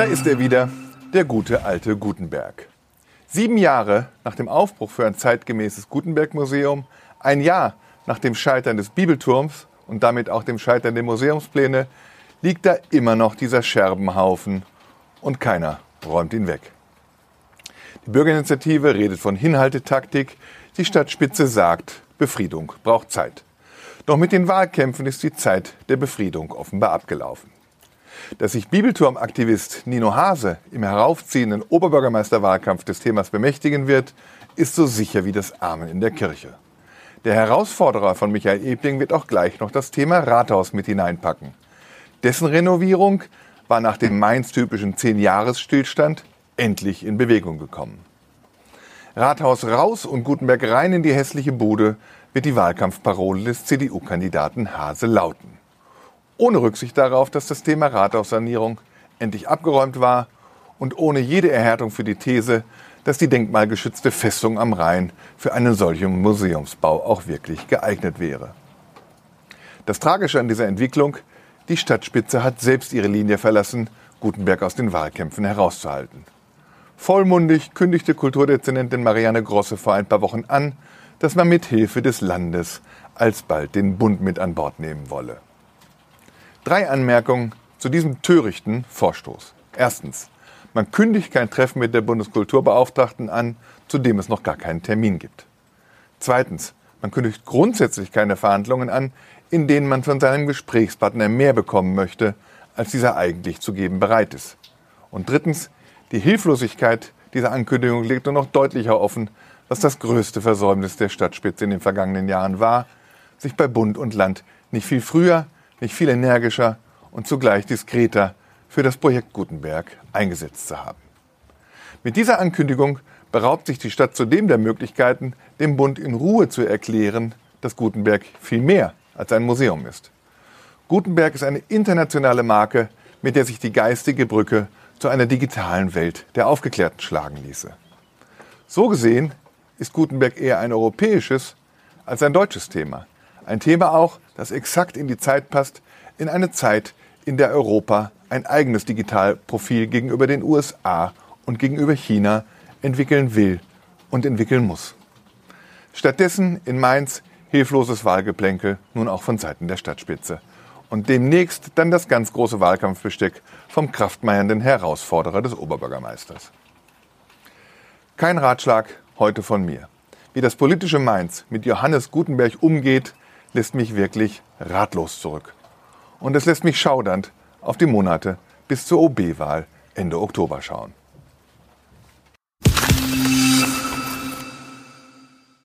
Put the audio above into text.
Da ist er wieder, der gute alte Gutenberg. Sieben Jahre nach dem Aufbruch für ein zeitgemäßes Gutenberg-Museum, ein Jahr nach dem Scheitern des Bibelturms und damit auch dem Scheitern der Museumspläne, liegt da immer noch dieser Scherbenhaufen und keiner räumt ihn weg. Die Bürgerinitiative redet von Hinhaltetaktik, die Stadtspitze sagt, Befriedung braucht Zeit. Doch mit den Wahlkämpfen ist die Zeit der Befriedung offenbar abgelaufen. Dass sich Bibelturmaktivist Nino Hase im heraufziehenden Oberbürgermeisterwahlkampf des Themas bemächtigen wird, ist so sicher wie das Amen in der Kirche. Der Herausforderer von Michael Ebling wird auch gleich noch das Thema Rathaus mit hineinpacken. Dessen Renovierung war nach dem Mainz-typischen Zehn-Jahres-Stillstand endlich in Bewegung gekommen. Rathaus raus und Gutenberg rein in die hässliche Bude wird die Wahlkampfparole des CDU-Kandidaten Hase lauten ohne Rücksicht darauf, dass das Thema Rathaussanierung endlich abgeräumt war und ohne jede Erhärtung für die These, dass die denkmalgeschützte Festung am Rhein für einen solchen Museumsbau auch wirklich geeignet wäre. Das Tragische an dieser Entwicklung, die Stadtspitze hat selbst ihre Linie verlassen, Gutenberg aus den Wahlkämpfen herauszuhalten. Vollmundig kündigte Kulturdezernentin Marianne Grosse vor ein paar Wochen an, dass man mit Hilfe des Landes alsbald den Bund mit an Bord nehmen wolle. Drei Anmerkungen zu diesem törichten Vorstoß. Erstens. Man kündigt kein Treffen mit der Bundeskulturbeauftragten an, zu dem es noch gar keinen Termin gibt. Zweitens. Man kündigt grundsätzlich keine Verhandlungen an, in denen man von seinem Gesprächspartner mehr bekommen möchte, als dieser eigentlich zu geben bereit ist. Und drittens. Die Hilflosigkeit dieser Ankündigung legt nur noch deutlicher offen, was das größte Versäumnis der Stadtspitze in den vergangenen Jahren war, sich bei Bund und Land nicht viel früher, nicht viel energischer und zugleich diskreter für das Projekt Gutenberg eingesetzt zu haben. Mit dieser Ankündigung beraubt sich die Stadt zudem der Möglichkeiten, dem Bund in Ruhe zu erklären, dass Gutenberg viel mehr als ein Museum ist. Gutenberg ist eine internationale Marke, mit der sich die geistige Brücke zu einer digitalen Welt der Aufgeklärten schlagen ließe. So gesehen ist Gutenberg eher ein europäisches als ein deutsches Thema. Ein Thema auch, das exakt in die Zeit passt, in eine Zeit, in der Europa ein eigenes Digitalprofil gegenüber den USA und gegenüber China entwickeln will und entwickeln muss. Stattdessen in Mainz hilfloses Wahlgeplänkel, nun auch von Seiten der Stadtspitze. Und demnächst dann das ganz große Wahlkampfbesteck vom kraftmeiernden Herausforderer des Oberbürgermeisters. Kein Ratschlag heute von mir. Wie das politische Mainz mit Johannes Gutenberg umgeht, lässt mich wirklich ratlos zurück. Und es lässt mich schaudernd auf die Monate bis zur OB-Wahl Ende Oktober schauen.